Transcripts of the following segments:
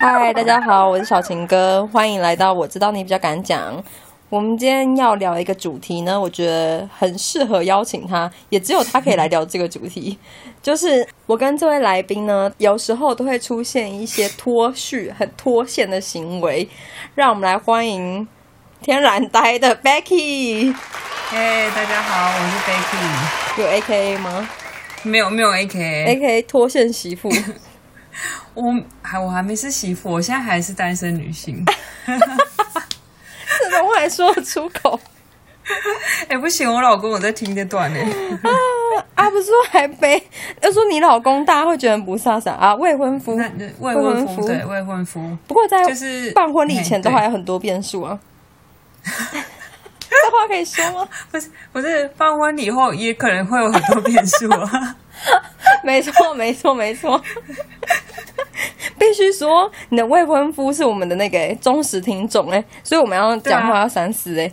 嗨，大家好，我是小情哥，欢迎来到我知道你比较敢讲。我们今天要聊一个主题呢，我觉得很适合邀请他，也只有他可以来聊这个主题。就是我跟这位来宾呢，有时候都会出现一些脱序、很脱线的行为，让我们来欢迎天然呆的 Becky。嘿，大家好，我是 Becky。有 A K A 吗没有没有 A K？A K 脱线媳妇。我还我还没是媳妇，我现在还是单身女性。这种话还说得出口？哎，不行，我老公我在听这段呢。啊，不是说还没？要说你老公，大家会觉得不飒飒啊？未婚夫，未婚夫，对，未婚夫。不过在就是办婚礼前都还有很多变数啊。这话可以说吗？不是，不是办婚礼后也可能会有很多变数啊。没错，没错，没错。必须说，你的未婚夫是我们的那个忠实听众哎，所以我们要讲话要三思哎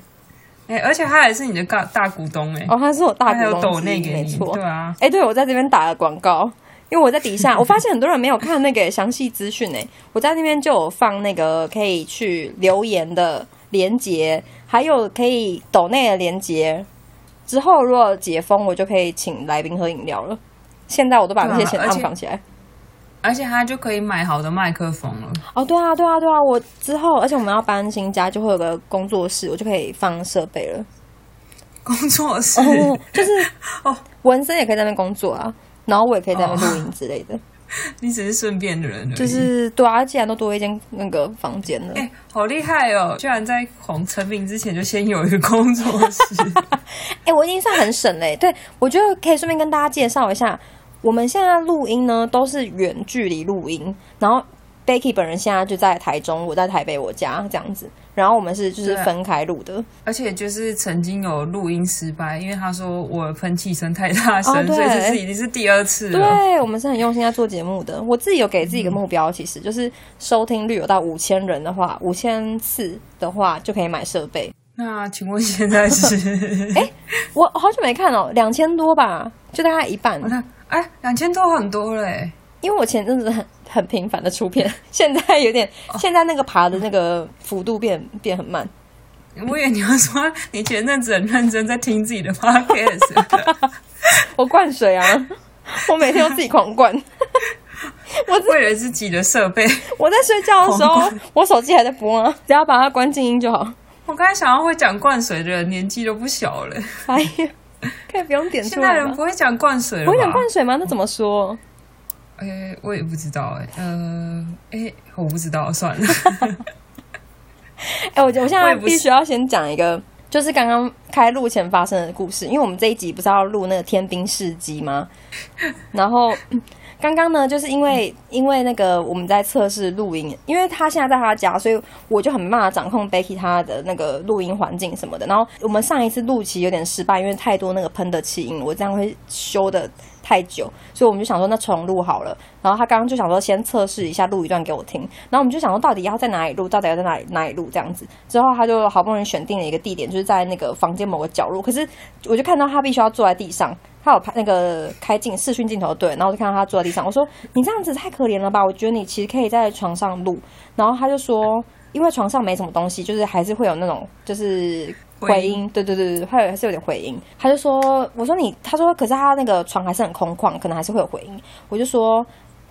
哎，而且他还是你的大大股东哎哦，他是我大股东，抖那个没错，对啊，哎，对我在这边打了广告，因为我在底下，我发现很多人没有看那个详细资讯哎，我在那边就有放那个可以去留言的连接，还有可以抖内的连接，之后如果解封，我就可以请来宾喝饮料了。现在我都把那些钱放起来。而且他就可以买好的麦克风了。哦，对啊，对啊，对啊！我之后，而且我们要搬新家，就会有个工作室，我就可以放设备了。工作室就是 哦，文森也可以在那边工作啊，然后我也可以在那边录音之类的。你只是顺便的人，就是对啊，既然都多一间那个房间了，哎，好厉害哦！居然在红成名之前就先有一个工作室。哎，我已经算很省嘞。对，我觉得可以顺便跟大家介绍一下。我们现在录音呢，都是远距离录音。然后 Becky 本人现在就在台中，我在台北我家这样子。然后我们是就是分开录的，而且就是曾经有录音失败，因为他说我喷气声太大声，所以这是已经是第二次了。对，我们是很用心在做节目的。我自己有给自己一个目标，其实就是收听率有到五千人的话，五千次的话就可以买设备。那请问现在是？哎，我好久没看哦，两千多吧，就大概一半。我看。哎，两千多很多嘞！因为我前阵子很很频繁的出片，现在有点，现在那个爬的那个幅度变变很慢。我以为你要说你前阵子很认真在听自己的 podcast，我灌水啊，我每天都自己狂灌。我为了自己的设备，我在睡觉的时候，我手机还在播啊，只要把它关静音就好。我刚才想要会讲灌水的人，年纪都不小了。哎呀。可以不用点出来现在人不会讲灌水了，不会讲灌水吗？那怎么说？哎，我也不知道哎，呃，哎，我不知道，算了。哎，我我现在必须要先讲一个，就是刚刚开录前发生的故事，因为我们这一集不是要录那个天兵事迹吗？然后。刚刚呢，就是因为因为那个我们在测试录音，因为他现在在他家，所以我就很没办法掌控 Becky 他的那个录音环境什么的。然后我们上一次录其实有点失败，因为太多那个喷的气音，我这样会修的太久，所以我们就想说那重录好了。然后他刚刚就想说先测试一下，录一段给我听。然后我们就想说到底要在哪里录，到底要在哪里哪里录这样子。之后他就好不容易选定了一个地点，就是在那个房间某个角落。可是我就看到他必须要坐在地上。他有拍那个开镜视讯镜头对，然后就看到他坐在地上。我说：“你这样子太可怜了吧？我觉得你其实可以在床上录。”然后他就说：“因为床上没什么东西，就是还是会有那种就是回音。”对对对对，还有还是有点回音。他就说：“我说你，他说可是他那个床还是很空旷，可能还是会有回音。”我就说：“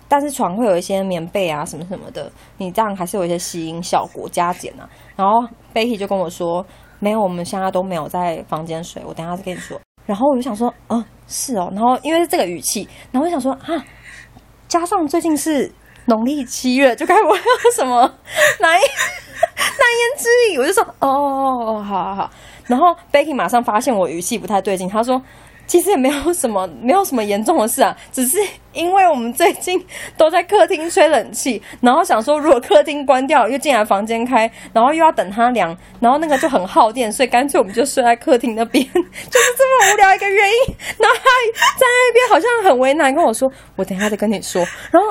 但是床会有一些棉被啊什么什么的，你这样还是有一些吸音效果加减啊。”然后 Becky 就跟我说：“没有，我们现在都没有在房间睡，我等下再跟你说。”然后我就想说：“嗯。”是哦，然后因为是这个语气，然后我想说啊，加上最近是农历七月，就该不会有什么难难难言之隐，我就说哦哦哦，好好好。然后 Becky 马上发现我语气不太对劲，他说。其实也没有什么，没有什么严重的事啊，只是因为我们最近都在客厅吹冷气，然后想说如果客厅关掉，又进来房间开，然后又要等它凉，然后那个就很耗电，所以干脆我们就睡在客厅那边，就是这么无聊一个原因。然后他在那边好像很为难，跟我说：“我等一下再跟你说。”然后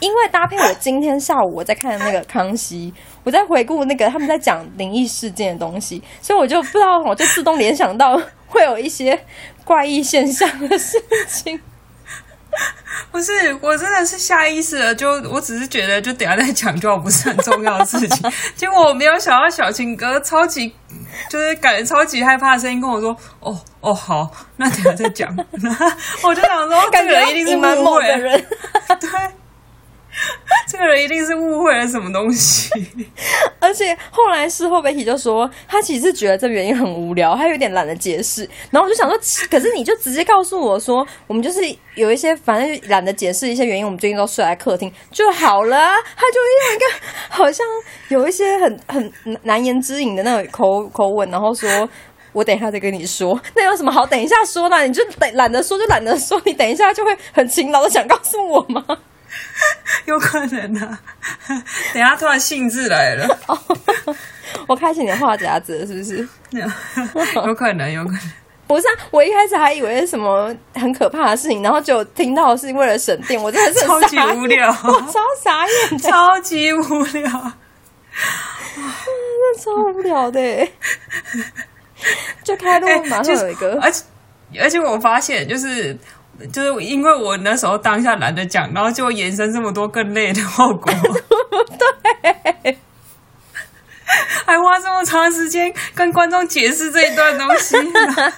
因为搭配我今天下午我在看那个康熙，我在回顾那个他们在讲灵异事件的东西，所以我就不知道，我就自动联想到会有一些。怪异现象的事情，不是，我真的是下意识的，就我只是觉得，就等下再讲就好，不是很重要的事情。结果我没有想到小情哥超级，就是感觉超级害怕的声音跟我说：“哦哦，好，那等下再讲。”我就想说，这个人一定是蛮猛的人，对。这个人一定是误会了什么东西，而且后来事后媒体就说，他其实觉得这原因很无聊，他有点懒得解释。然后我就想说，可是你就直接告诉我说，我们就是有一些反正懒得解释一些原因，我们最近都睡在客厅就好了。他就用一个好像有一些很很难言之隐的那种口口吻，然后说我等一下再跟你说。那有什么好等一下说呢？你就等懒得说就懒得说，你等一下就会很勤劳的想告诉我吗？有可能啊，等下突然兴致来了，我开启你的话匣子，是不是？有可能，有可能。不是啊，我一开始还以为是什么很可怕的事情，然后就听到是为了省电，我真的是超级无聊，超傻眼，超级无聊，那超无聊的。就开录马上有一个，而且而且我发现就是。就是因为我那时候当下懒得讲，然后就延伸这么多更累的后果。对，还花这么长时间跟观众解释这一段东西，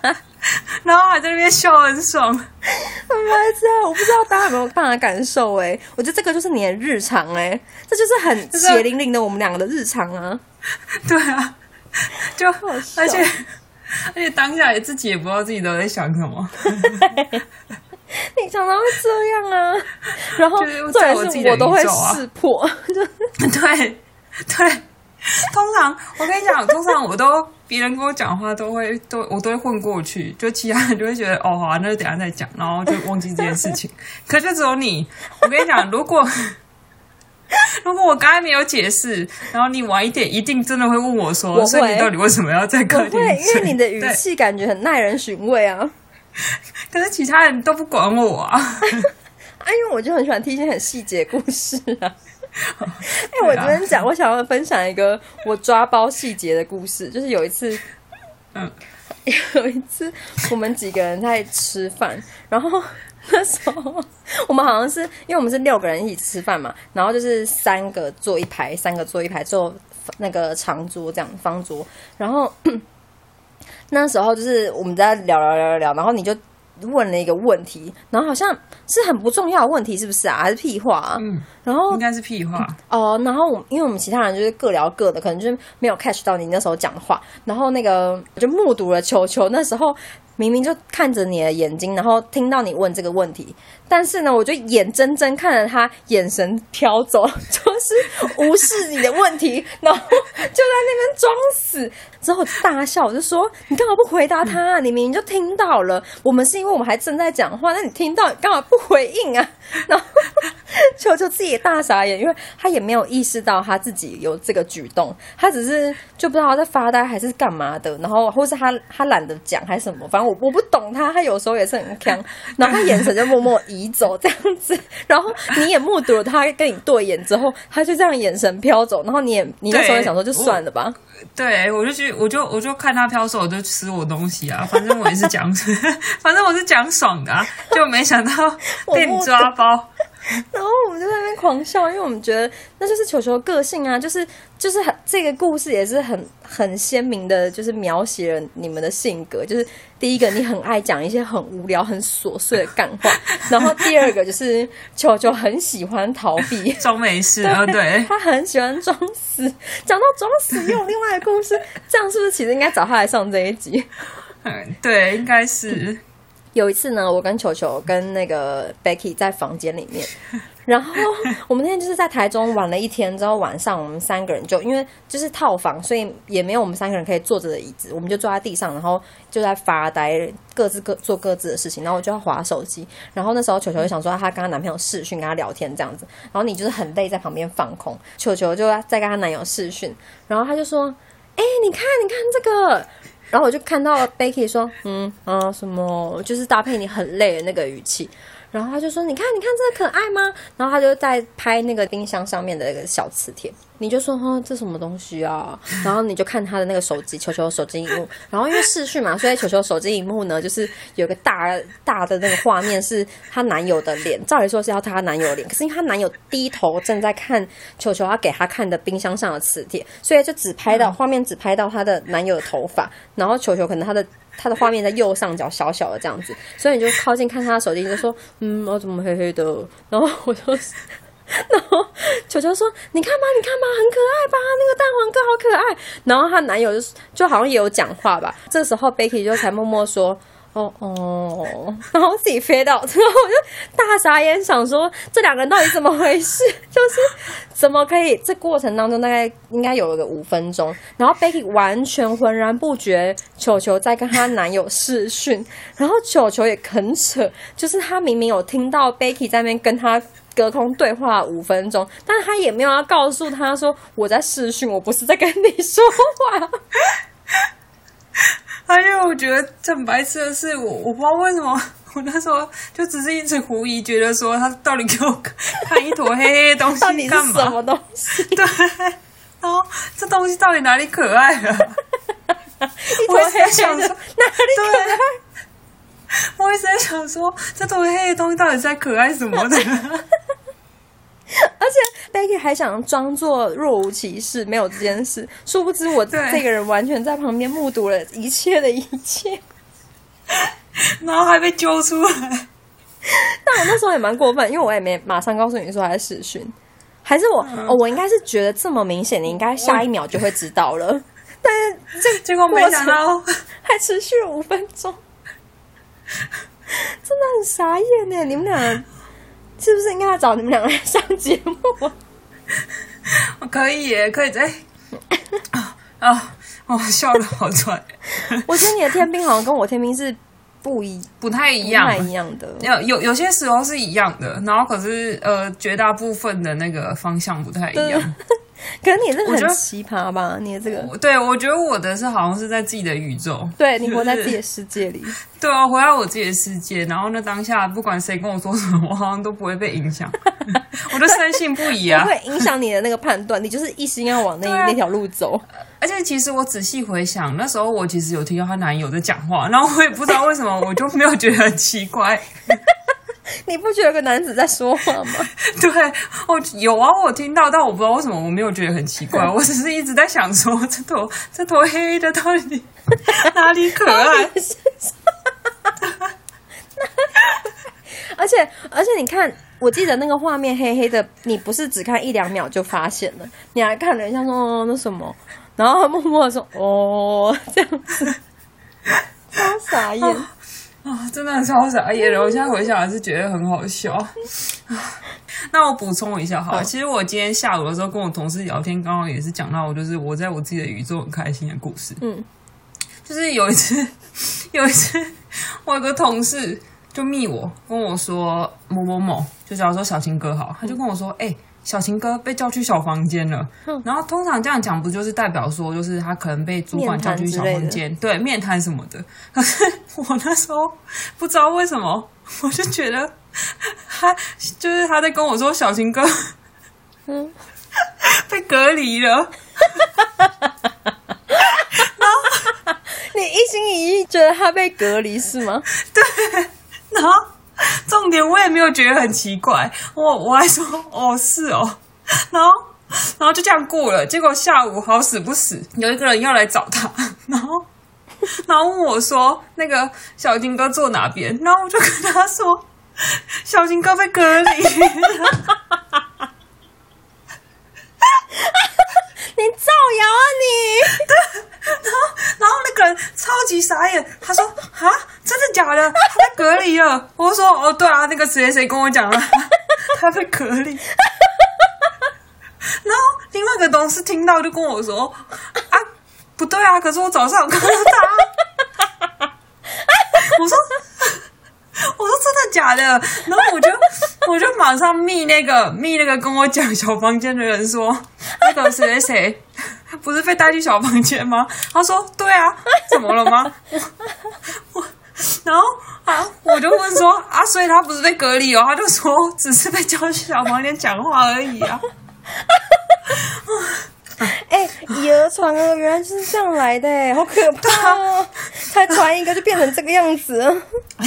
然后还在那边笑很爽。原来这样，我不知道大家有没有办法感受哎？我觉得这个就是你的日常哎，这就是很血淋淋的我们两个的日常啊。对啊，就而且而且当下也自己也不知道自己都在想什么。你常常会这样啊，然后在我自己的我都会识破，对对。通常我跟你讲，通常我都别人跟我讲话都会都我都会混过去，就其他人就会觉得哦好，那就等下再讲，然后就忘记这件事情。可就只有你，我跟你讲，如果如果我刚才没有解释，然后你晚一点，一定真的会问我说，所以你到底为什么要在客厅？因为你的语气感觉很耐人寻味啊。可是其他人都不管我啊！哎，因为我就很喜欢听一些很细节故事啊。哎，我昨天讲，我想要分享一个我抓包细节的故事，就是有一次，嗯，有一次我们几个人在吃饭，然后那时候我们好像是因为我们是六个人一起吃饭嘛，然后就是三个坐一排，三个坐一排坐那个长桌这样方桌，然后。那时候就是我们在聊聊聊聊聊，然后你就问了一个问题，然后好像是很不重要的问题，是不是啊？还是屁话？嗯，然后应该是屁话哦。然后我因为我们其他人就是各聊各的，可能就是没有 catch 到你那时候讲的话。然后那个我就目睹了球球那时候明明就看着你的眼睛，然后听到你问这个问题。但是呢，我就眼睁睁看着他眼神飘走，就是无视你的问题，然后就在那边装死。之后大笑，我就说：“你干嘛不回答他？你明明就听到了。我们是因为我们还正在讲话，那你听到干嘛不回应啊？” 然后球球自己也大傻眼，因为他也没有意识到他自己有这个举动，他只是就不知道他在发呆还是干嘛的。然后或是他他懒得讲还是什么，反正我我不懂他，他有时候也是很强。然后他眼神就默默移。走这样子，然后你也目睹了他跟你对眼之后，他就这样眼神飘走，然后你也你那时候也想说就算了吧。对，我就去，我就我就看他飘走，我就吃我东西啊，反正我也是讲，反正我是讲爽的，就没想到被你抓包。然后我们就在那边狂笑，因为我们觉得那就是球球的个性啊，就是就是很这个故事也是很很鲜明的，就是描写了你们的性格。就是第一个，你很爱讲一些很无聊、很琐碎的干话；然后第二个就是球球很喜欢逃避、装没事啊，对，他很喜欢装死。讲到装死，又有另外的故事，这样是不是其实应该找他来上这一集？嗯，对，应该是。有一次呢，我跟球球跟那个 Becky 在房间里面，然后我们那天就是在台中玩了一天之后，晚上我们三个人就因为就是套房，所以也没有我们三个人可以坐着的椅子，我们就坐在地上，然后就在发呆，各自各做各自的事情，然后我就要划手机，然后那时候球球就想说她跟她男朋友视讯跟他聊天这样子，然后你就是很累在旁边放空，球球就在跟她男友视讯，然后他就说：“哎，你看，你看这个。”然后我就看到 Becky 说：“嗯啊，什么？就是搭配你很累的那个语气。”然后他就说：“你看，你看这可爱吗？”然后他就在拍那个冰箱上面的那个小磁铁。你就说：“哈，这什么东西啊？”然后你就看他的那个手机，球球手机荧幕。然后因为视讯嘛，所以球球手机荧幕呢，就是有个大大的那个画面是她男友的脸。照理说是要她男友脸，可是因为她男友低头正在看球球要给他看的冰箱上的磁铁，所以就只拍到画面，只拍到她的男友的头发。然后球球可能他的。他的画面在右上角小小的这样子，所以你就靠近看他的手机，就说：“嗯，我怎么黑黑的？”然后我就，然后球球说：“你看吧，你看吧，很可爱吧？那个蛋黄哥好可爱。”然后她男友就就好像也有讲话吧。这时候 Becky 就才默默说。哦哦，然后自己飞到，然后我就大傻眼，想说这两个人到底怎么回事？就是怎么可以？这过程当中大概应该有个五分钟，然后 Becky 完全浑然不觉，球球在跟她男友视讯，然后球球也很扯，就是他明明有听到 Becky 在那边跟他隔空对话五分钟，但是他也没有要告诉他说我在视讯，我不是在跟你说话。还有，我觉得很白痴的是，我我不知道为什么，我那时候就只是一直狐疑，觉得说他到底给我看一坨黑黑的东西干嘛？什么东西？对，然后这东西到底哪里可爱了？我一直在想说哪里可爱？我一直在想说，这坨黑黑的东西到底在可爱什么的？而且 Becky 还想装作若无其事，没有这件事。殊不知，我这个人完全在旁边目睹了一切的一切，然后还被揪出来。但我那时候也蛮过分，因为我也没马上告诉你说还是视讯，还是我哦，我应该是觉得这么明显，你应该下一秒就会知道了。但是这结果没想到还持续了五分钟，真的很傻眼呢！你们俩。是不是应该要找你们两个人上节目？我 可以，耶，可以在啊啊！我 笑的好喘。我觉得你的天兵好像跟我天兵是不一不太一样，不太一样的。有有有些时候是一样的，然后可是呃，绝大部分的那个方向不太一样。可是你这个很奇葩吧？你的这个，对我觉得我的是好像是在自己的宇宙，对你活在自己的世界里。对啊，活在我自己的世界，然后那当下不管谁跟我说什么，我好像都不会被影响，我就深信不疑啊。会影响你的那个判断，你就是一心要往那那条路走。而且其实我仔细回想，那时候我其实有听到她男友在讲话，然后我也不知道为什么，我就没有觉得很奇怪。你不觉得有个男子在说话吗？对，我有啊，我听到，但我不知道为什么我没有觉得很奇怪。我只是一直在想说，这头这头黑黑的到底哪里可爱？而且而且，你看，我记得那个画面黑黑的，你不是只看一两秒就发现了，你还看了一下说那什么，然后默默说哦这样子，超傻眼。啊，真的很超傻眼了！我现在回想还是觉得很好笑。那我补充一下哈，其实我今天下午的时候跟我同事聊天，刚好也是讲到，就是我在我自己的宇宙很开心的故事。嗯，就是有一次，有一次，我有个同事就密我跟我说某某某，就假如说小青哥好，他就跟我说，哎。小情哥被叫去小房间了，然后通常这样讲不就是代表说，就是他可能被主管叫去小房间，对面谈什么的。可是我那时候不知道为什么，我就觉得他就是他在跟我说小情哥，嗯，被隔离了。然后你一心一意觉得他被隔离是吗？对，然后。重点我也没有觉得很奇怪，我我还说哦是哦，然后然后就这样过了。结果下午好死不死，有一个人要来找他，然后然后问我说那个小金哥坐哪边，然后我就跟他说小金哥被隔离。你造谣啊你！然后，然后那个人超级傻眼，他说：“啊，真的假的？隔离了。”我说：“哦，对啊，那个谁谁跟我讲了，他被隔离。”然后另外一个同事听到就跟我说：“啊，不对啊，可是我早上有看到他。”我说。我说真的假的？然后我就我就马上密那个密那个跟我讲小房间的人说，那个谁谁谁不是被带去小房间吗？他说对啊，怎么了吗？我我然后啊，我就问说啊，所以他不是被隔离哦？他就说只是被叫去小房间讲话而已啊。哎，以讹传讹，原来是这样来的，好可怕哦！才传一个就变成这个样子，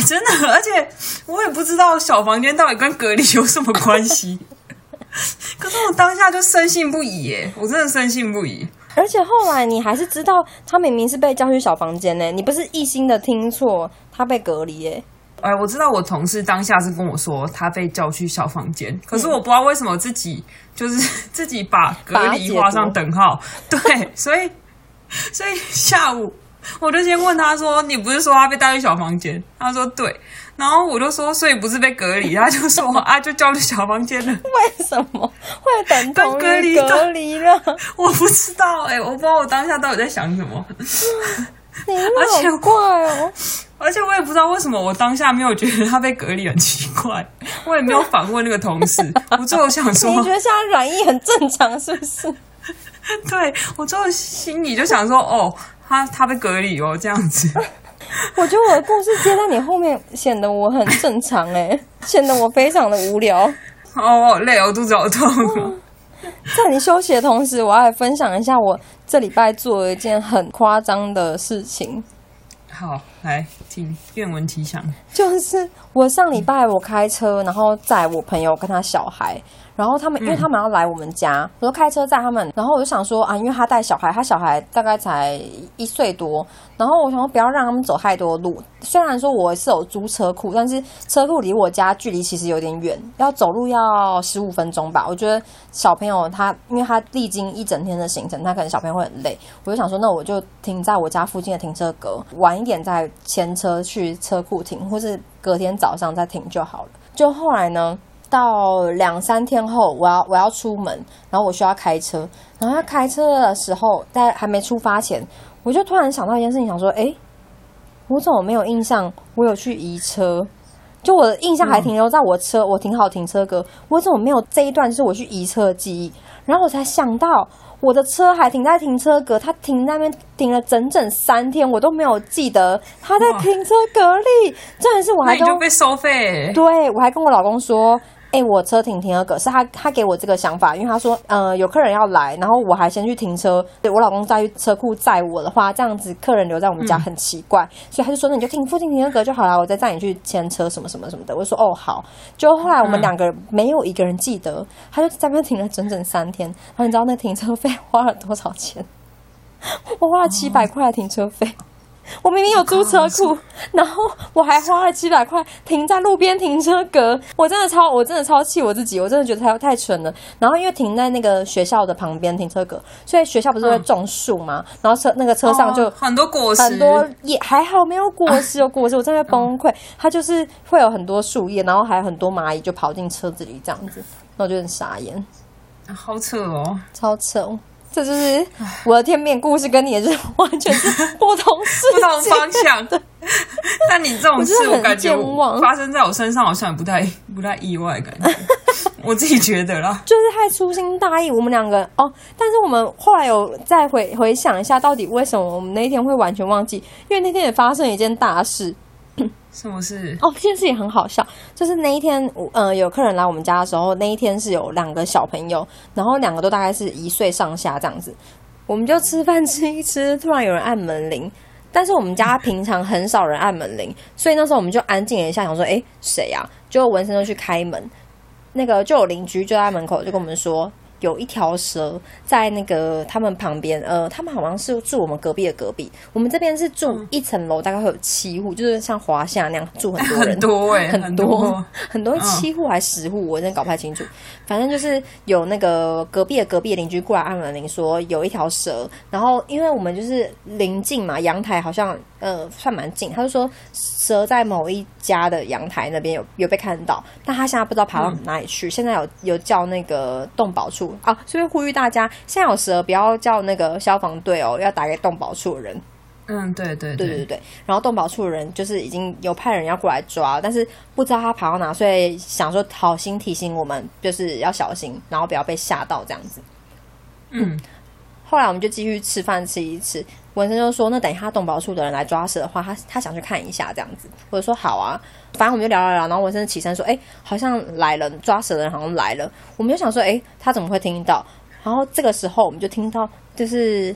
真的，而且我也不知道小房间到底跟隔离有什么关系。可是我当下就深信不疑耶，我真的深信不疑。而且后来你还是知道他明明是被叫去小房间呢，你不是一心的听错，他被隔离耶。哎，我知道我同事当下是跟我说他被叫去小房间，可是我不知道为什么自己就是 自己把隔离画上等号。对，所以所以下午我就先问他说：“你不是说他被带去小房间？”他说：“对。”然后我就说：“所以不是被隔离？”他就说：“啊，就叫去小房间了。”为什么会等同隔离隔离了？我不知道哎，我不知道我当下到底在想什么。而且怪哦。而且我也不知道为什么我当下没有觉得他被隔离很奇怪，我也没有反问那个同事。我最后想说，你觉得现在软硬很正常是不是？对我最后心里就想说，哦，他他被隔离哦，这样子。我觉得我的故事接在你后面，显得我很正常哎，显得我非常的无聊。哦，我好累我，肚子好痛。在你休息的同时，我要分享一下我这礼拜做了一件很夸张的事情。好，来挺愿闻其详。就是我上礼拜我开车，然后载我朋友跟他小孩。然后他们，因为他们要来我们家，我就开车载他们。然后我就想说啊，因为他带小孩，他小孩大概才一岁多。然后我想说不要让他们走太多路。虽然说我是有租车库，但是车库离我家距离其实有点远，要走路要十五分钟吧。我觉得小朋友他，因为他历经一整天的行程，他可能小朋友会很累。我就想说，那我就停在我家附近的停车格，晚一点再牵车去车库停，或是隔天早上再停就好了。就后来呢？到两三天后，我要我要出门，然后我需要开车。然后他开车的时候，在还没出发前，我就突然想到一件事情，想说：哎，我怎么没有印象？我有去移车？就我的印象还停留在我车，我停好停车格，我怎么没有这一段就是我去移车的记忆？然后我才想到，我的车还停在停车格，他停那边停了整整三天，我都没有记得他在停车格里。真的是我还就被收费？对，我还跟我老公说。哎，我车停停车格是他，他给我这个想法，因为他说，呃，有客人要来，然后我还先去停车，对我老公再去车库载我的话，这样子客人留在我们家很奇怪，所以他就说，那你就停附近停车格就好了，我再载你去牵车什么什么什么的。我说，哦，好。就后来我们两个人没有一个人记得，他就在那边停了整整三天。然后你知道那停车费花了多少钱？我花了七百块停车费。我明明有租车库，然后我还花了七百块停在路边停车格，我真的超，我真的超气我自己，我真的觉得太太蠢了。然后因为停在那个学校的旁边停车格，所以学校不是会种树吗？然后车那个车上就很多果实，很多也还好没有果实，有果实我真的崩溃。它就是会有很多树叶，然后还有很多蚂蚁就跑进车子里这样子，那我就很傻眼，好扯哦，超扯。这就是我的天命故事，跟你也是完全是不同 不同方向的。但你这种事，我感觉发生在我身上好像也不太不太意外，感觉 我自己觉得啦，就是太粗心大意。我们两个哦，但是我们后来有再回回想一下，到底为什么我们那一天会完全忘记？因为那天也发生一件大事。什么事？哦，这件事也很好笑。就是那一天，呃，有客人来我们家的时候，那一天是有两个小朋友，然后两个都大概是一岁上下这样子。我们就吃饭吃一吃，突然有人按门铃，但是我们家平常很少人按门铃，所以那时候我们就安静了一下，想说，哎，谁呀？就文森就去开门，那个就有邻居就在门口就跟我们说。有一条蛇在那个他们旁边，呃，他们好像是住我们隔壁的隔壁。我们这边是住一层楼，大概会有七户，就是像华夏那样住很多人，很多哎，很多很多七户还十户，我真的搞不太清楚。反正就是有那个隔壁的隔壁邻居过来按门铃，说有一条蛇。然后因为我们就是临近嘛，阳台好像呃算蛮近，他就说蛇在某一家的阳台那边有有被看到，但他现在不知道爬到哪里去。现在有有叫那个动保处。啊，所以呼吁大家，现在有蛇不要叫那个消防队哦，要打给动保处的人。嗯，对对对对对。然后动保处的人就是已经有派人要过来抓，但是不知道他跑到哪，所以想说好心提醒我们，就是要小心，然后不要被吓到这样子。嗯。后来我们就继续吃饭吃一吃。文生就说：“那等一下动保处的人来抓蛇的话，他他想去看一下这样子。”我就说：“好啊。”反正我们就聊聊聊，然后文生起身说：“哎，好像来了，抓蛇的人好像来了。”我们就想说：“哎，他怎么会听到？”然后这个时候我们就听到就是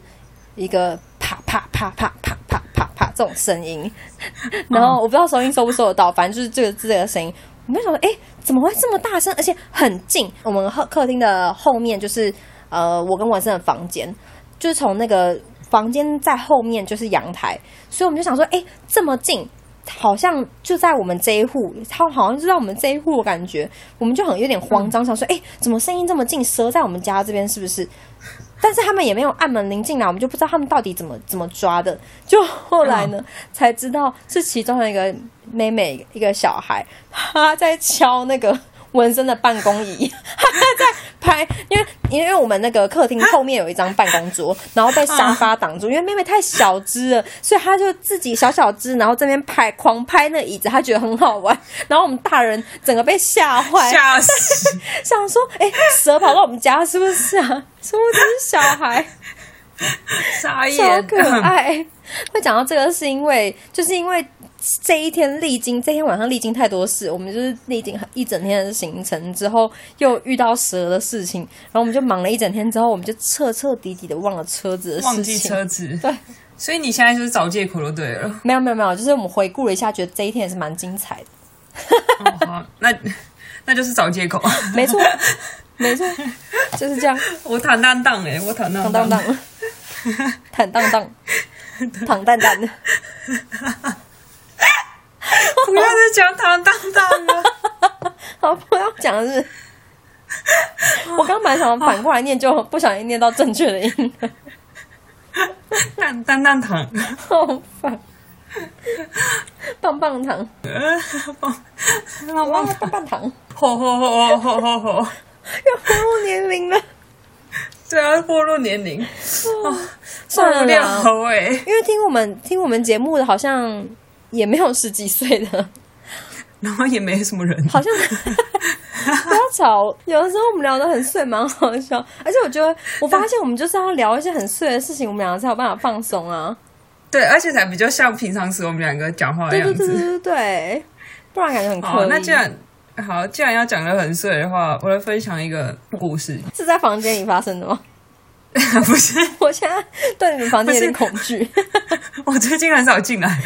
一个啪啪啪啪啪啪啪啪这种声音，然后我不知道收音收不收得到，反正就是这个这个声音。我们就想说：“哎，怎么会这么大声？而且很近？我们客客厅的后面就是呃，我跟文生的房间，就是从那个。”房间在后面就是阳台，所以我们就想说，哎，这么近，好像就在我们这一户，他好像就在我们这一户，感觉我们就很有点慌张，想说，哎，怎么声音这么近？蛇在我们家这边是不是？但是他们也没有按门铃进来，我们就不知道他们到底怎么怎么抓的。就后来呢，才知道是其中的一个妹妹，一个小孩，他在敲那个。纹身的办公椅，他在拍，因为因为我们那个客厅后面有一张办公桌，然后被沙发挡住，因为妹妹太小只了，所以他就自己小小只，然后这边拍狂拍那椅子，他觉得很好玩，然后我们大人整个被吓坏，吓死，想说，哎，蛇跑到我们家是不是啊？是不是小孩？傻眼，超可爱。会讲到这个是因为，就是因为。这一天历经，这天晚上历经太多事，我们就是历经一整天的行程之后，又遇到蛇的事情，然后我们就忙了一整天之后，我们就彻彻底底的忘了车子的事情。忘记车子，对。所以你现在就是找借口就对了。没有没有没有，就是我们回顾了一下，觉得这一天也是蛮精彩的。好，那那就是找借口。没错，没错，就是这样。我坦荡荡哎，我坦荡荡，坦荡荡，坦荡荡的。不要再讲唐当当了，好，不要讲是。我刚本来想反过来念，就不小心念到正确的音。当当当糖，好烦。棒棒糖，棒棒棒棒糖，吼吼吼吼吼吼，要暴露年龄了。对啊，暴露年龄。算了啦，因为听我们听我们节目的好像。也没有十几岁的，然后也没什么人，好像不要吵。有的时候我们聊的很碎，蛮好笑。而且我觉得，我发现我们就是要聊一些很碎的事情，我们两个才有办法放松啊。对，而且才比较像平常时我们两个讲话的样子。对对对对对，不然感觉很刻意。那既然好，既然要讲的很碎的话，我来分享一个故事。是在房间里发生的吗？不是，我现在对你们房间有点恐惧。我最近很少进来。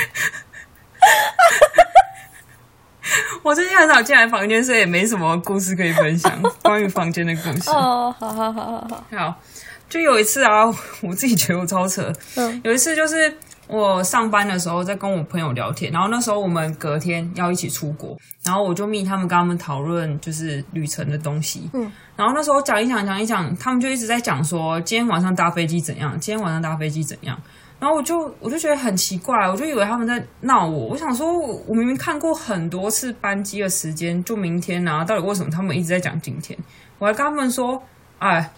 我最近很少进来房间，所以也没什么故事可以分享。关于房间的故事哦，好好好好好，好，就有一次啊，我自己觉得我超扯。嗯，有一次就是我上班的时候在跟我朋友聊天，然后那时候我们隔天要一起出国，然后我就密他们跟他们讨论就是旅程的东西。嗯，然后那时候讲一讲讲一讲，他们就一直在讲说今天晚上搭飞机怎样，今天晚上搭飞机怎样。然后我就我就觉得很奇怪，我就以为他们在闹我。我想说，我明明看过很多次班机的时间，就明天啊，到底为什么他们一直在讲今天？我还跟他们说，哎，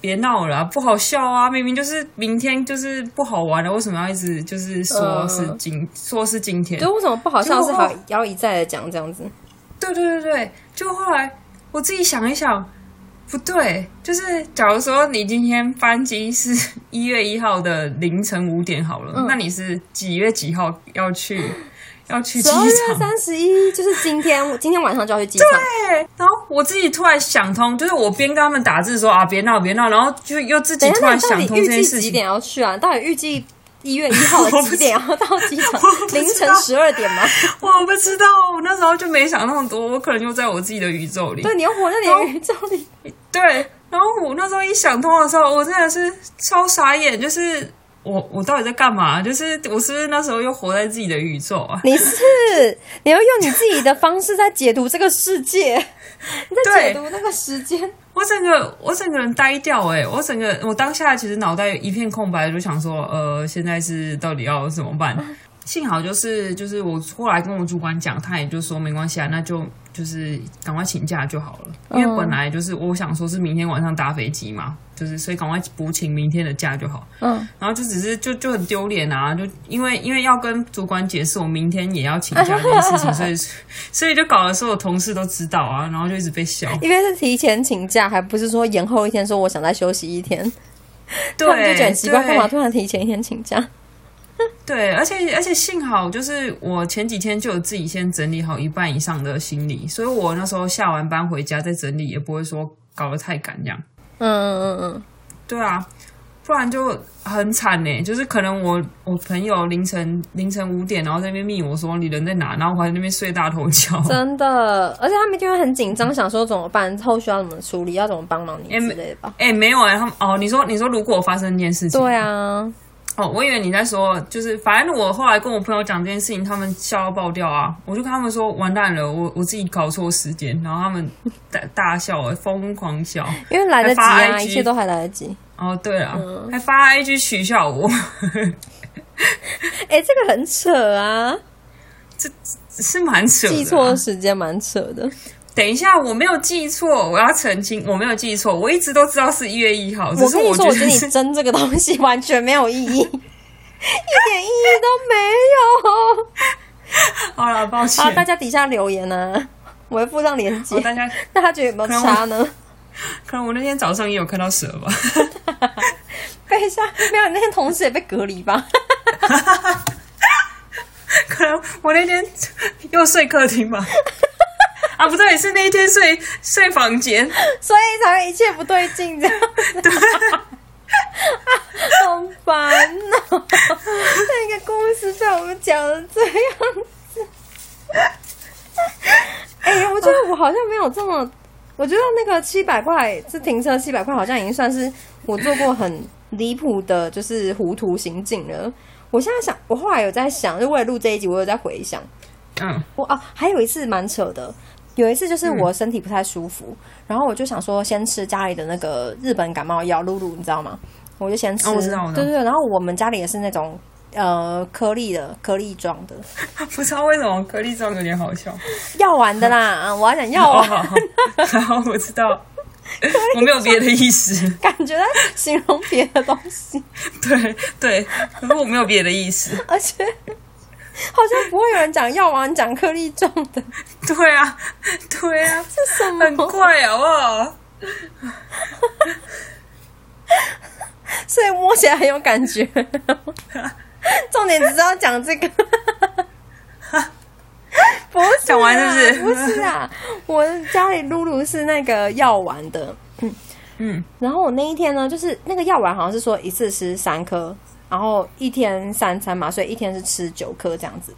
别闹了，不好笑啊！明明就是明天，就是不好玩了，为什么要一直就是说是今说是今天？就为什么不好笑是好要一再的讲这样子？对对对对，就后来我自己想一想。不对，就是假如说你今天班机是 一月一号的凌晨五点好了，那你是几月几号要去要去机场？十月三十一，就是今天，今天晚上就要去机场。对，然后我自己突然想通，就是我边跟他们打字说啊，别闹别闹，然后就又自己突然想通这件事情。几点要去啊？到底预计？一月一号几点要到机场？凌晨十二点吗？我不知道，我那时候就没想那么多，我可能就在我自己的宇宙里。对，你要活在你的宇宙里。对，然后我那时候一想通的时候，我真的是超傻眼，就是我我到底在干嘛？就是我是不是那时候又活在自己的宇宙啊？你是，你要用你自己的方式在解读这个世界，你在解读那个时间。我整个我整个人呆掉哎！我整个我当下其实脑袋一片空白，就想说，呃，现在是到底要怎么办？幸好就是就是我后来跟我主管讲，他也就说没关系啊，那就就是赶快请假就好了。因为本来就是我想说是明天晚上搭飞机嘛，就是所以赶快补请明天的假就好。嗯，然后就只是就就很丢脸啊，就因为因为要跟主管解释我明天也要请假 这件事情，所以所以就搞得所有同事都知道啊，然后就一直被笑。因为是提前请假，还不是说延后一天，说我想再休息一天。对，就觉得奇怪，干嘛突然提前一天请假？对，而且而且幸好，就是我前几天就有自己先整理好一半以上的行李，所以我那时候下完班回家再整理，也不会说搞得太赶这样。嗯嗯嗯嗯，对啊，不然就很惨呢。就是可能我我朋友凌晨凌晨五点，然后在那边密我说你人在哪，然后我还在那边睡大头觉。真的，而且他们一定会很紧张，想说怎么办，后续要怎么处理，要怎么帮忙你之类的吧？哎，没有哎，他们哦，你说你说如果发生一件事情，对啊。哦，我以为你在说，就是反正我后来跟我朋友讲这件事情，他们笑到爆掉啊！我就跟他们说，完蛋了，我我自己搞错时间，然后他们 大大笑，疯狂笑，因为来得及啊，一切都还来得及。哦，对了，还发 IG 取笑我，哎，这个很扯啊，这是蛮扯，记错时间蛮扯的。等一下，我没有记错，我要澄清，我没有记错，我一直都知道是一月一号。我跟你说，我觉得你争 这个东西完全没有意义，一点意义都没有。好了，抱歉。好，大家底下留言呢，我会附上链接。大家，那他觉得有没有差呢？可能我那天早上也有看到蛇吧。等一下？没有，那天同事也被隔离吧。可能我那天又睡客厅吧。啊，不对，是那一天睡睡房间，所以才会一切不对劲这样。对，好烦哦！那个故事被我们讲的这样子。哎，我觉得我好像没有这么，我觉得那个七百块是停车七百块，好像已经算是我做过很离谱的，就是糊涂行径了。我现在想，我后来有在想，就为了录这一集，我有在回想。嗯，我啊，还有一次蛮扯的。有一次就是我身体不太舒服，然后我就想说先吃家里的那个日本感冒药露露，你知道吗？我就先吃，对对对。然后我们家里也是那种呃颗粒的颗粒状的，不知道为什么颗粒状有点好笑。药丸的啦，我要讲药丸。好，我知道，我没有别的意思，感觉在形容别的东西。对 对，可是我没有别的意思，而且。好像不会有人讲药丸讲颗粒状的，对啊，对啊，是什么？很怪好不好？所以摸起来很有感觉。重点只是要讲这个，不是讲完是不是？不是啊，我家里露露是那个药丸的，嗯嗯。然后我那一天呢，就是那个药丸好像是说一次吃三颗。然后一天三餐嘛，所以一天是吃九颗这样子。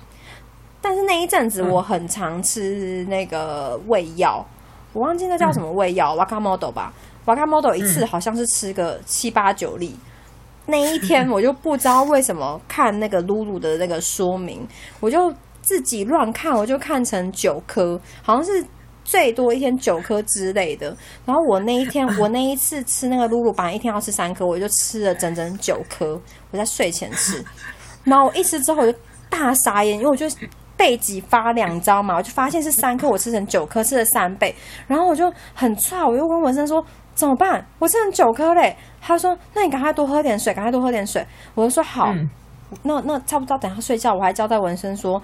但是那一阵子我很常吃那个胃药，我忘记那叫什么胃药 w a k a m o d o 吧 w a k a m o d o 一次好像是吃个七八九粒。那一天 我就不知道为什么看那个露露的那个说明，我就自己乱看，我就看成九颗，好像是。最多一天九颗之类的，然后我那一天，我那一次吃那个露露，本来一天要吃三颗，我就吃了整整九颗，我在睡前吃，然后我一吃之后我就大傻眼，因为我就背脊发凉，你知道吗？我就发现是三颗，我吃成九颗，吃了三倍，然后我就很差，我又问文生说怎么办？我吃成九颗嘞，他说那你赶快多喝点水，赶快多喝点水，我就说好，那那差不多等下睡觉，我还交代文生说。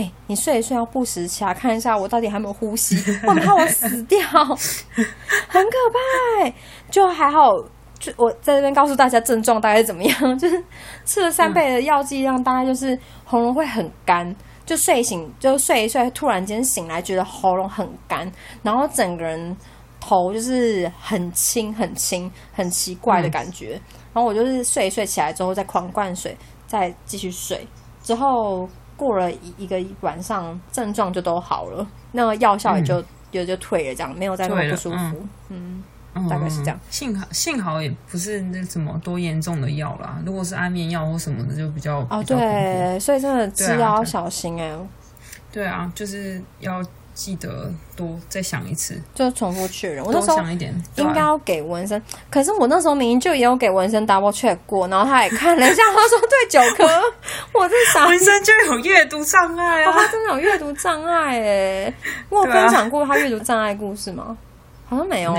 哎，你睡一睡要不时起来看一下我到底还没有呼吸，我怕我死掉，很可怕。就还好，就我在这边告诉大家症状大概怎么样，就是吃了三倍的药剂量，大概就是喉咙会很干，就睡醒就睡一睡，突然间醒来觉得喉咙很干，然后整个人头就是很轻很轻，很奇怪的感觉。然后我就是睡一睡起来之后再狂灌水，再继续睡之后。过了一一个晚上，症状就都好了，那个药效也就也就退了，这样没有再那么不舒服。嗯，大概是这样。幸好幸好也不是那什么多严重的药啦，如果是安眠药或什么的，就比较哦对，所以真的吃药要小心哎。对啊，就是要记得多再想一次，就重复确认。我那时候想一点，应该要给纹身，可是我那时候明明就也有给纹身 double check 过，然后他也看了一下，他说对九颗，我在想纹身就有阅读障碍啊，他真的有阅读障碍哎，我有分享过他阅读障碍故事吗？好像没有，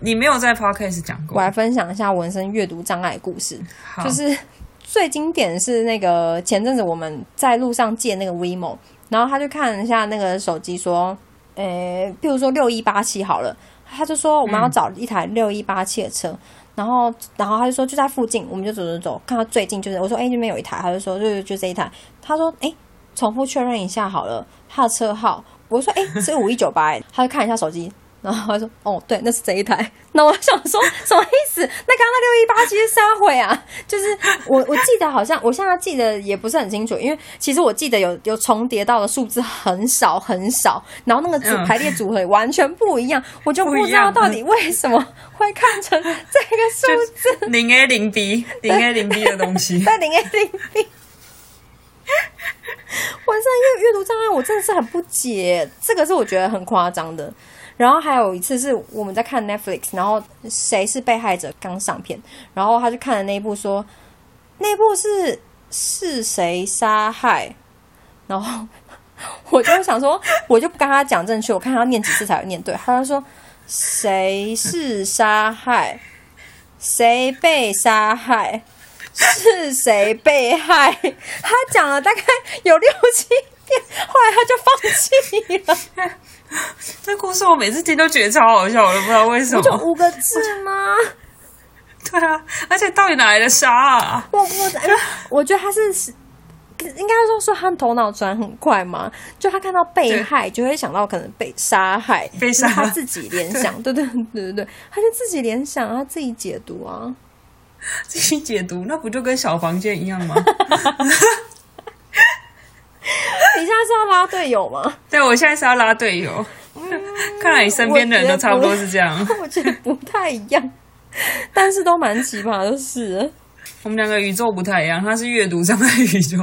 你没有在 podcast 讲过。我来分享一下纹身阅读障碍故事，就是最经典是那个前阵子我们在路上借那个 WeMo。然后他就看一下那个手机，说：“诶，譬如说六一八七好了。”他就说：“我们要找一台六一八七的车。”然后，然后他就说：“就在附近。”我们就走走走，看到最近就是我说：“哎，那边有一台。”他就说：“就就这一台。”他说：“哎，重复确认一下好了，他的车号。”我说：“哎，是五一九八。”他就看一下手机。然后他说：“哦，对，那是这一台。”那我想说什么意思？那刚刚那六一八七是啥会啊？就是我我记得好像，我现在记得也不是很清楚，因为其实我记得有有重叠到的数字很少很少，然后那个组排列组合完全不一样，我就不知道到底为什么会看成这个 数字零 A 零 B 零 A 零 B 的东西，对零 A 零 B。晚上阅阅读障碍，我真的是很不解，这个是我觉得很夸张的。然后还有一次是我们在看 Netflix，然后谁是被害者刚上片，然后他就看了那一部，说那部是是谁杀害，然后我就想说，我就不跟他讲正确，我看他念几次才会念对。他就说谁是杀害，谁被杀害，是谁被害？他讲了大概有六七遍，后来他就放弃了。这故事我每次听都觉得超好笑，我都不知道为什么。就五个字吗？对啊，而且到底哪来的杀啊？我我我觉得他是应该说说他头脑转很快嘛，就他看到被害就会想到可能被杀害，被杀他自己 联想，对对对对对，他就自己联想，他自己解读啊，自己解读，那不就跟小房间一样吗？拉队友吗？对，我现在是要拉队友。看来你身边的人都差不多是这样。我觉得不太一样，但是都蛮奇葩的是。我们两个宇宙不太一样，他是阅读障碍宇宙。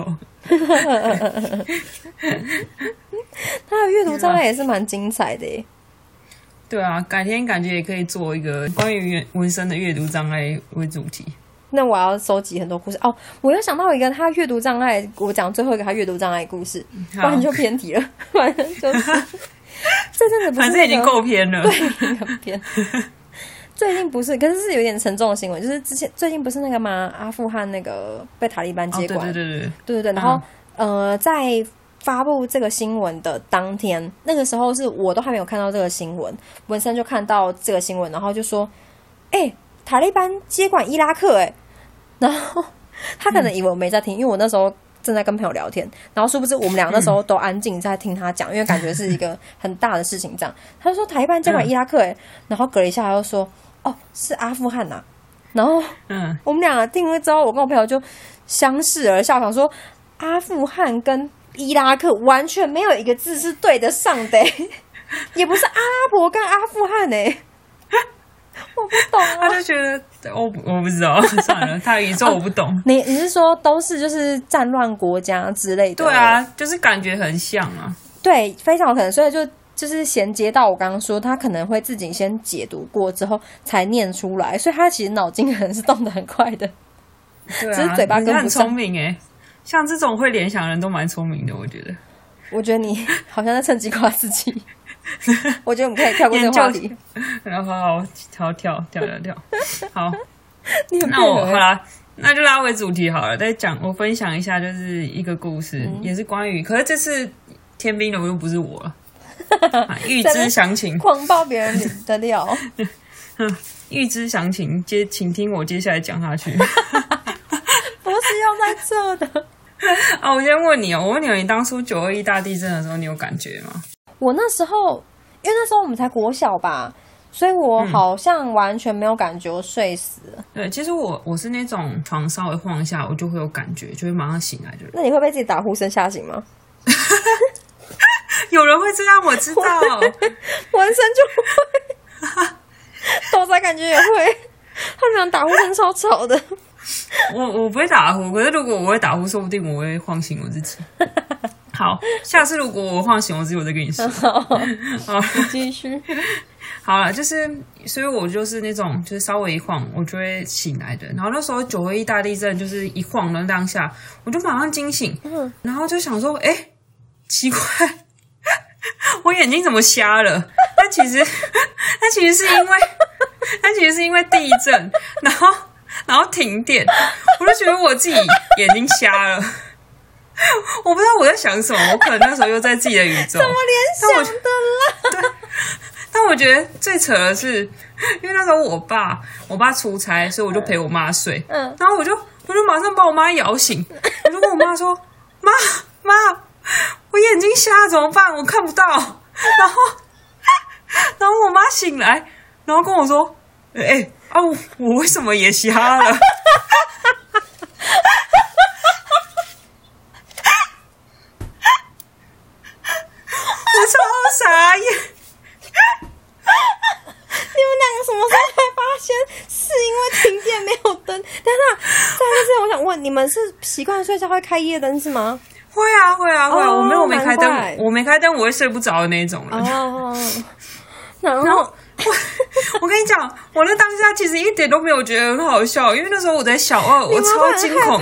他的阅读障碍也是蛮精彩的耶。对啊，改天感觉也可以做一个关于纹身的阅读障碍为主题。那我要收集很多故事哦！我又想到一个他阅读障碍，我讲最后一个他阅读障碍故事，不然就偏题了。反正就是，这真的不是，反正已经够偏了，对，很偏。最近不是，可是是有点沉重的新闻，就是之前最近不是那个嘛？阿富汗那个被塔利班接管，对对对对对对对。然后呃，在发布这个新闻的当天，那个时候是我都还没有看到这个新闻，文森就看到这个新闻，然后就说：“哎，塔利班接管伊拉克，哎。”然后他可能以为我没在听，因为我那时候正在跟朋友聊天。然后殊不知我们俩那时候都安静在听他讲，因为感觉是一个很大的事情。这样，他就说台湾接管伊拉克，哎，然后隔了一下，他又说哦是阿富汗呐。然后，嗯，我们两个听了之后，我跟我朋友就相视而笑，想说阿富汗跟伊拉克完全没有一个字是对得上的，也不是阿拉伯跟阿富汗哎。我不懂，他就觉得我我不知道，算了，他的宇宙我不懂。你你是说都是就是战乱国家之类的？对啊，就是感觉很像啊。对，非常有可能，所以就就是衔接到我刚刚说，他可能会自己先解读过之后才念出来，所以他其实脑筋可能是动得很快的，只是嘴巴跟不上。聪明哎，像这种会联想的人都蛮聪明的，我觉得。我觉得你 好像在趁机夸自己。我觉得我们可以跳过这个话题，然后好好跳跳跳跳，好。那我好啦，那就拉回主题好了。再讲，我分享一下，就是一个故事，也是关于，可是这次天兵的又不是我了。预知详情，狂爆别人的料。预知详情，接请听我接下来讲下去。不是要在这的啊！我先问你哦，我问你，你当初九二一大地震的时候，你有感觉吗？我那时候，因为那时候我们才国小吧，所以我好像完全没有感觉，我睡死了。对，其实我我是那种床稍微晃一下，我就会有感觉，就会马上醒来的人。那你会被自己打呼声吓醒吗？有人会这样，我知道，纹身就会，豆仔感觉也会，他们俩打呼声超吵的。我我不会打呼，可是如果我会打呼，说不定我会晃醒我自己。好，下次如果我晃醒我自己，我再跟你说。好，继续。好了，就是，所以我就是那种，就是稍微一晃，我就会醒来的。然后那时候九一大地震，就是一晃的当下，我就马上惊醒，然后就想说，哎，奇怪，我眼睛怎么瞎了？但其实，但其实是因为，但其实是因为地震，然后，然后停电，我就觉得我自己眼睛瞎了。我不知道我在想什么，我可能那时候又在自己的宇宙，怎么联想的啦？但我觉得最扯的是，因为那时候我爸我爸出差，所以我就陪我妈睡。嗯，然后我就我就马上把我妈摇醒，我就跟我妈说：“妈妈，我眼睛瞎怎么办？我看不到。”然后然后我妈醒来，然后跟我说：“哎啊，我为什么也瞎了？”我超傻眼。你们两个什么时候才发现是因为停电没有灯？但是，再一次，我想问，你们是习惯睡觉会开夜灯是吗？会啊，会啊，会。啊。我没有没开灯，我没开灯，我会睡不着的那种人。哦。然后，我 我跟你讲，我那当下其实一点都没有觉得很好笑，因为那时候我在小二，我超惊恐，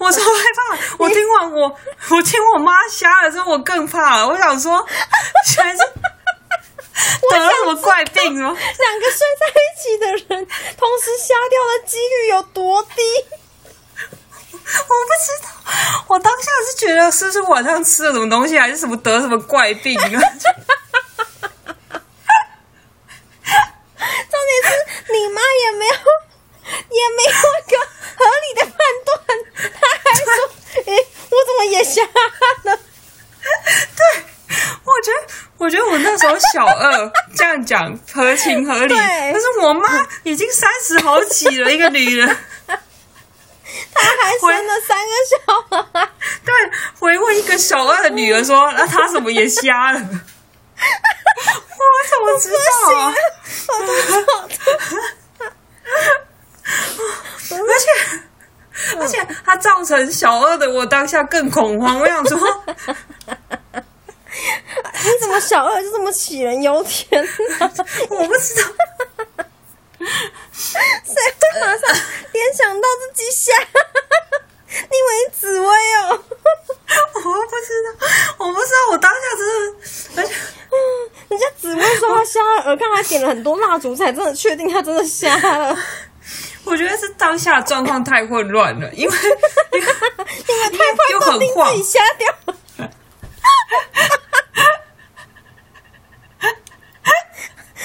我超害怕。我听完我，我听我妈瞎了之后，我更怕了。我想说，全是。得了什么怪病吗？两个睡在一起的人同时瞎掉的几率有多低？我不知道。我当下是觉得是不是晚上吃了什么东西，还是什么得什么怪病啊？重点是你妈也没有，也没有一个合理的判断，他还说：“哎，我怎么也瞎了？”对。我觉得，我觉得我那时候小二这样讲合情合理，可是我妈已经三十好几了，一个女人，她还生了三个小孩。对，回问一个小二的女儿说：“那她怎么也瞎了？” 我怎么知道啊？我都知道。而且，而且，他造成小二的我当下更恐慌。我想说。你 怎么小二就这么杞人忧天呢？我不知道，谁会马上联想到自己瞎？你以为紫薇哦？我不知道，我不知道，我当下真的，而且，人家紫薇说他瞎了，我看他点了很多蜡烛，才真的确定他真的瞎了。我觉得是当下状况太混乱了，因为 因为太快很定自己瞎掉。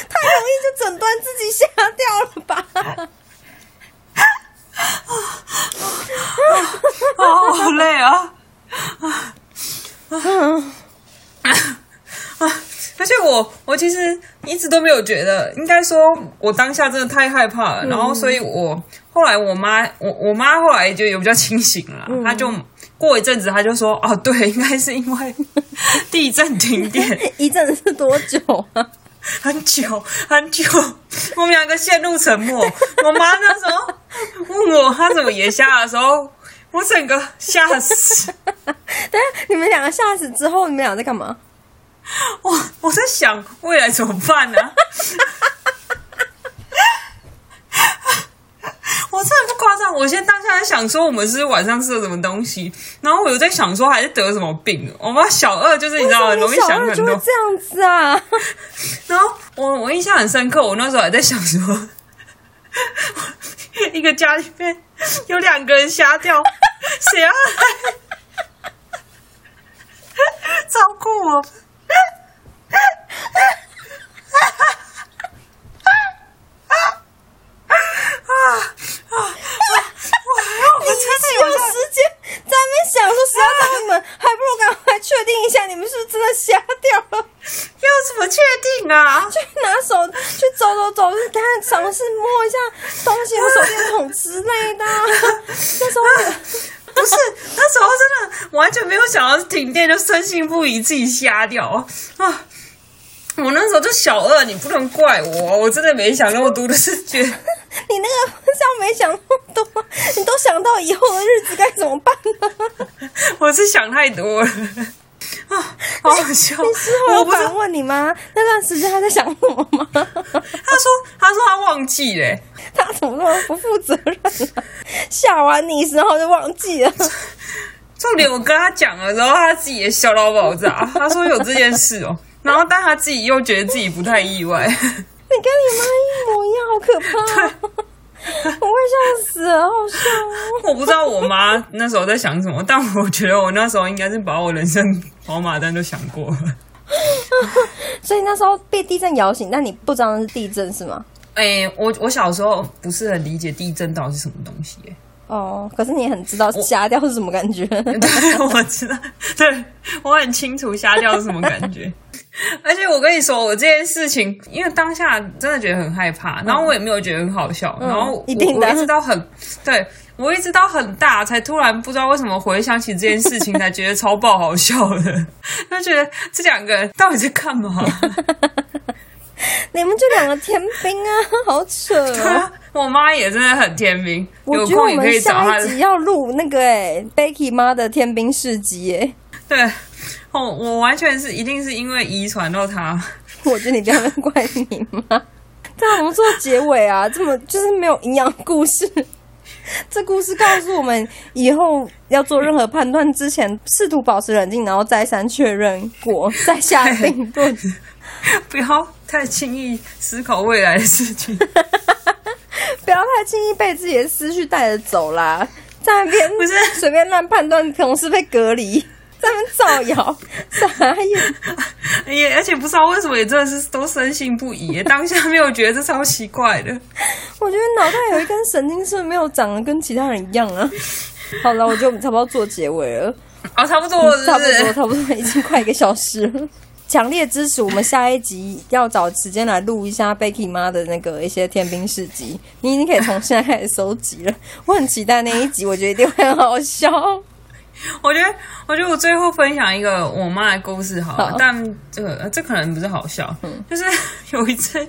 太容易就诊断自己瞎掉了吧？啊，好累啊！啊 而且我我其实一直都没有觉得，应该说我当下真的太害怕了。然后，所以我后来我妈我我妈后来就有比较清醒了，她就。过一阵子，她就说：“哦，对，应该是因为地震停电。一阵是多久啊？很久很久。我们两个陷入沉默。我妈那时候问我，她怎么也吓的时候，我整个吓死。等下，你们两个吓死之后，你们俩在干嘛？我我在想未来怎么办呢？” 我真的不夸张，我现在当下在想说，我们是晚上吃了什么东西，然后我又在想说，还是得什么病？我妈小二就是你知道，容易想很多。这样子啊？然后我我印象很深刻，我那时候还在想说，一个家里面有两个人瞎掉，谁要来照顾我？啊！啊！你一直有时间在那边想说谁要当你们，还不如赶快确定一下你们是不是真的瞎掉了？要怎么确定啊？去拿手去走走走，去看尝试摸一下东西，手电筒之类的。那时候不是，那时候真的完全没有想到停电，就深信不疑自己瞎掉啊！我那时候就小二，你不能怪我，我真的没想那么多的是觉得 你那个像没想那么多，你都想到以后的日子该怎么办呢？我是想太多了啊，好好笑。你事后有反问你妈那段时间他在想什么吗？忘记了，他怎么那么不负责任啊？吓完你时候就忘记了。重点我跟他讲了，然后他自己也笑到爆炸。他说有这件事哦，然后但他自己又觉得自己不太意外。你跟你妈一模一样，好可怕！我会笑死，好笑。我不知道我妈那时候在想什么，但我觉得我那时候应该是把我人生跑马灯都想过了。所以那时候被地震摇醒，但你不知道那是地震是吗？哎，我我小时候不是很理解地震到底是什么东西。哦，可是你很知道瞎掉是什么感觉？对，我知道，对我很清楚瞎掉是什么感觉。而且我跟你说，我这件事情，因为当下真的觉得很害怕，然后我也没有觉得很好笑，然后一定的，一直到很，对我一直到很大才突然不知道为什么回想起这件事情，才觉得超爆好笑的，就觉得这两个人到底在干嘛？你们就两个天兵啊，好扯 啊！我妈也真的很天兵，有空也可以找她。要录那个哎，Becky 妈的天兵事迹哎。对，哦，我完全是一定是因为遗传到她。我觉得你不要怪你妈。这怎么做结尾啊？这么就是没有营养故事。这故事告诉我们，以后要做任何判断之前，试图保持冷静，然后再三确认过，再下定论。不要太轻易思考未来的事情，不要太轻易被自己的思绪带着走啦。在那边不是随便乱判断，同事被隔离，在那边造谣，傻眼。也而且不知道为什么，也真的是都深信不疑。当下没有觉得这超奇怪的。我觉得脑袋有一根神经是不是没有长得跟其他人一样啊？好了，我就差不多做结尾了。啊，差不多，差不多，差不多，已经快一个小时了。强烈支持我们下一集要找时间来录一下 Becky 妈的那个一些天兵事迹，你已经可以从现在开始收集了。我很期待那一集，我觉得一定会很好笑。我觉得，我觉得我最后分享一个我妈的故事好了，但这个这可能不是好笑，就是有一次，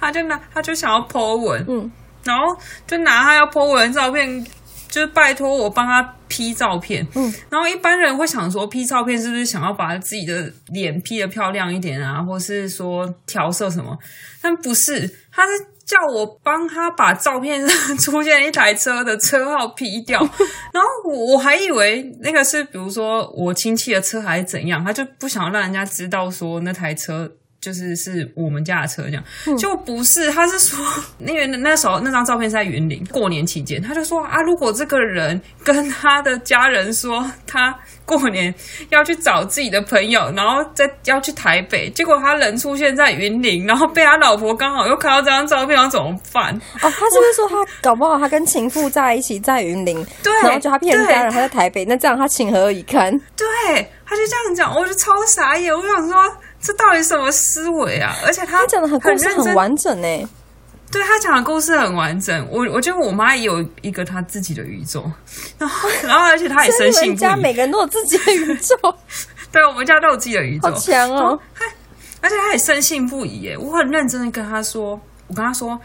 她就拿她就想要 po 文，嗯，然后就拿她要 po 文的照片。就是拜托我帮他 P 照片，嗯，然后一般人会想说 P 照片是不是想要把自己的脸 P 的漂亮一点啊，或是说调色什么？但不是，他是叫我帮他把照片上出现一台车的车号 P 掉，然后我我还以为那个是比如说我亲戚的车还是怎样，他就不想让人家知道说那台车。就是是我们家的车这样，就不是，他是说，因为那时候那张照片是在云林过年期间，他就说啊，如果这个人跟他的家人说他过年要去找自己的朋友，然后再要去台北，结果他人出现在云林，然后被他老婆刚好又看到这张照片，要怎么办？哦，他是不是说他搞不好他跟情妇在一起在云林，对，然后就他骗家人他在台北，那这样他情何以堪？对，他就这样讲，我就超傻眼，我想说。这到底什么思维啊？而且他讲的很故事很完整呢。对他讲的故事很完整。我我觉得我妈也有一个她自己的宇宙，然后然后而且她也深信不疑。家每个人都有自己的宇宙，对，我们家都有自己的宇宙，好强哦！而且他也深信不疑耶。我很认真的跟他说，我跟他说。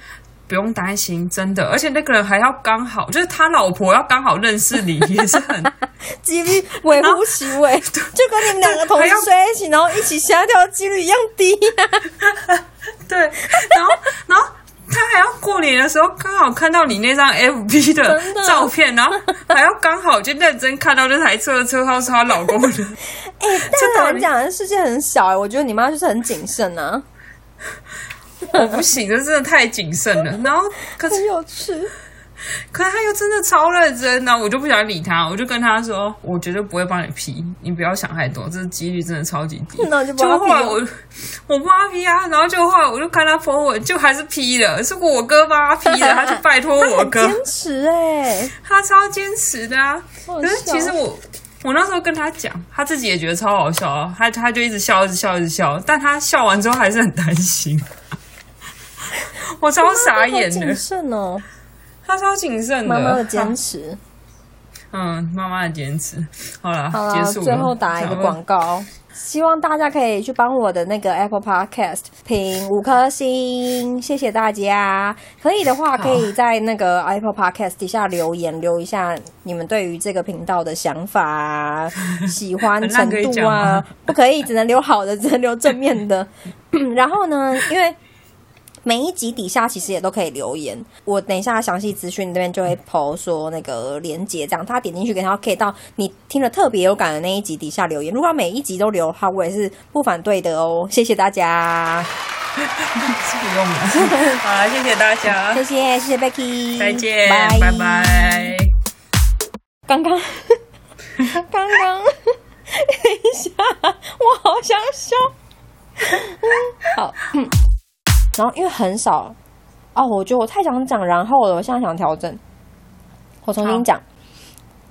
不用担心，真的，而且那个人还要刚好，就是他老婆要刚好认识你，也是很 几率微乎其微，就跟你们两个同时睡一起，然后一起瞎掉的几率一样低。对，然后，然后他还要过年的时候刚好看到你那张 FB 的照片，然后还要刚好就认真看到那台车的车号是她老公的。哎，但是讲的世界很小哎，我觉得你妈就是很谨慎啊。我不行，这真的太谨慎了。然后可是有趣，可是他又真的超认真呢，我就不想理他，我就跟他说，我绝对不会帮你 P，你不要想太多，这几率真的超级低。那就后来我我帮他 P 啊，然后就后来我就看他 po 文，就还是 P 了，是我哥帮他 P 的，他就拜托 我哥坚持哎，他超坚持的啊。可是其实我我那时候跟他讲，他自己也觉得超好笑啊，他他就一直笑，一直笑，一直笑，但他笑完之后还是很担心。我超傻眼的，谨慎哦，他超谨慎的，妈妈的坚持。嗯，妈妈的坚持。好了，好了。最后打一个广告。希望大家可以去帮我的那个 Apple Podcast 评五颗星，谢谢大家。可以的话，可以在那个 Apple Podcast 底下留言，留一下你们对于这个频道的想法、喜欢程度啊。不可以，只能留好的，只能留正面的。然后呢，因为。每一集底下其实也都可以留言，我等一下详细资讯那边就会抛说那个连接，这样他点进去，然后可以到你听了特别有感的那一集底下留言。如果每一集都留的话，我也是不反对的哦。谢谢大家，是不用了。好了，谢谢大家，谢谢谢谢 Becky，再见，拜拜。刚刚刚刚，等一下，我好想笑。好。然后因为很少哦，我觉得我太想讲然后了，我现在想调整，我重新讲。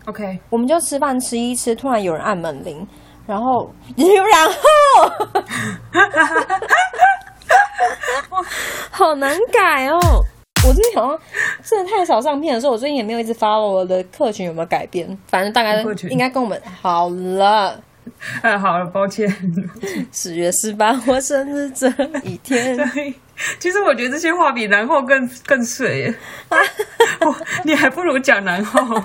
OK，我们就吃饭吃一吃，突然有人按门铃，然后然后，好难改哦！我最近好像真的太少上片的时候，我最近也没有一直发了我的客群有没有改变，反正大概应该跟我们好了。太 好了，抱歉。十月十八，我生日这一天。其实我觉得这些话比然后更更水。我你还不如讲然后。